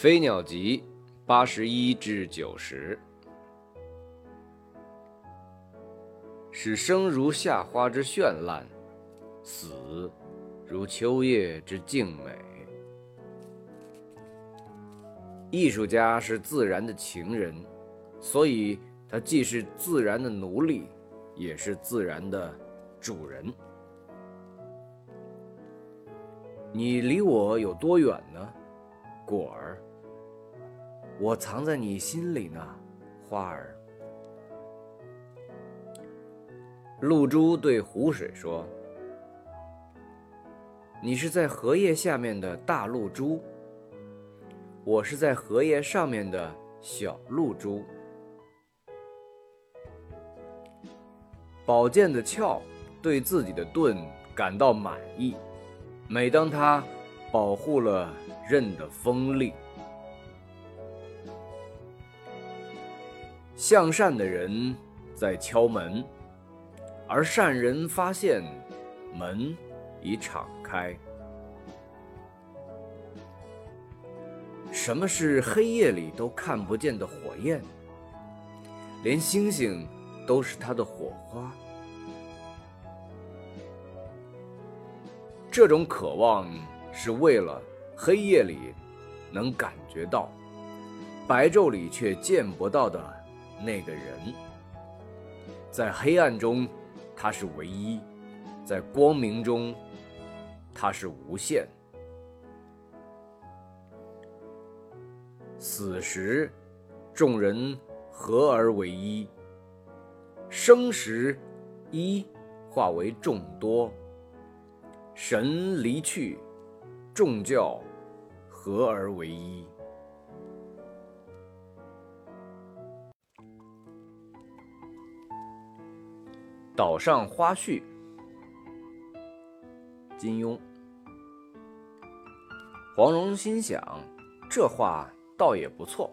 飞鸟集八十一至九十，使生如夏花之绚烂，死如秋叶之静美。艺术家是自然的情人，所以他既是自然的奴隶，也是自然的主人。你离我有多远呢，果儿？我藏在你心里呢，花儿。露珠对湖水说：“你是在荷叶下面的大露珠，我是在荷叶上面的小露珠。”宝剑的鞘对自己的盾感到满意。每当他保护了刃的锋利，向善的人在敲门，而善人发现门已敞开。什么是黑夜里都看不见的火焰？连星星都是它的火花。这种渴望是为了黑夜里能感觉到，白昼里却见不到的那个人。在黑暗中，他是唯一；在光明中，他是无限。死时，众人合而为一；生时，一化为众多。神离去，众教合而为一。岛上花絮，金庸。黄蓉心想，这话倒也不错。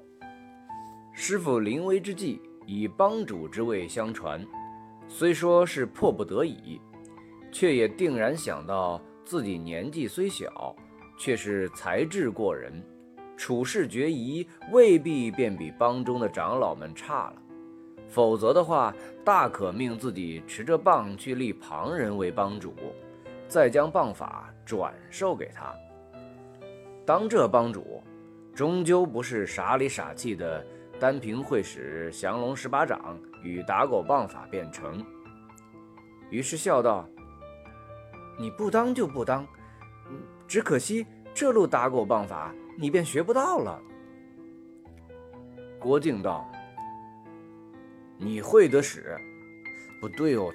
师傅临危之际，以帮主之位相传，虽说是迫不得已。却也定然想到自己年纪虽小，却是才智过人，处事决疑未必便比帮中的长老们差了。否则的话，大可命自己持着棒去立旁人为帮主，再将棒法转授给他。当这帮主，终究不是傻里傻气的单凭会使降龙十八掌与打狗棒法便成。于是笑道。你不当就不当，只可惜这路打狗棒法你便学不到了。郭靖道：“你会得使？不对哦，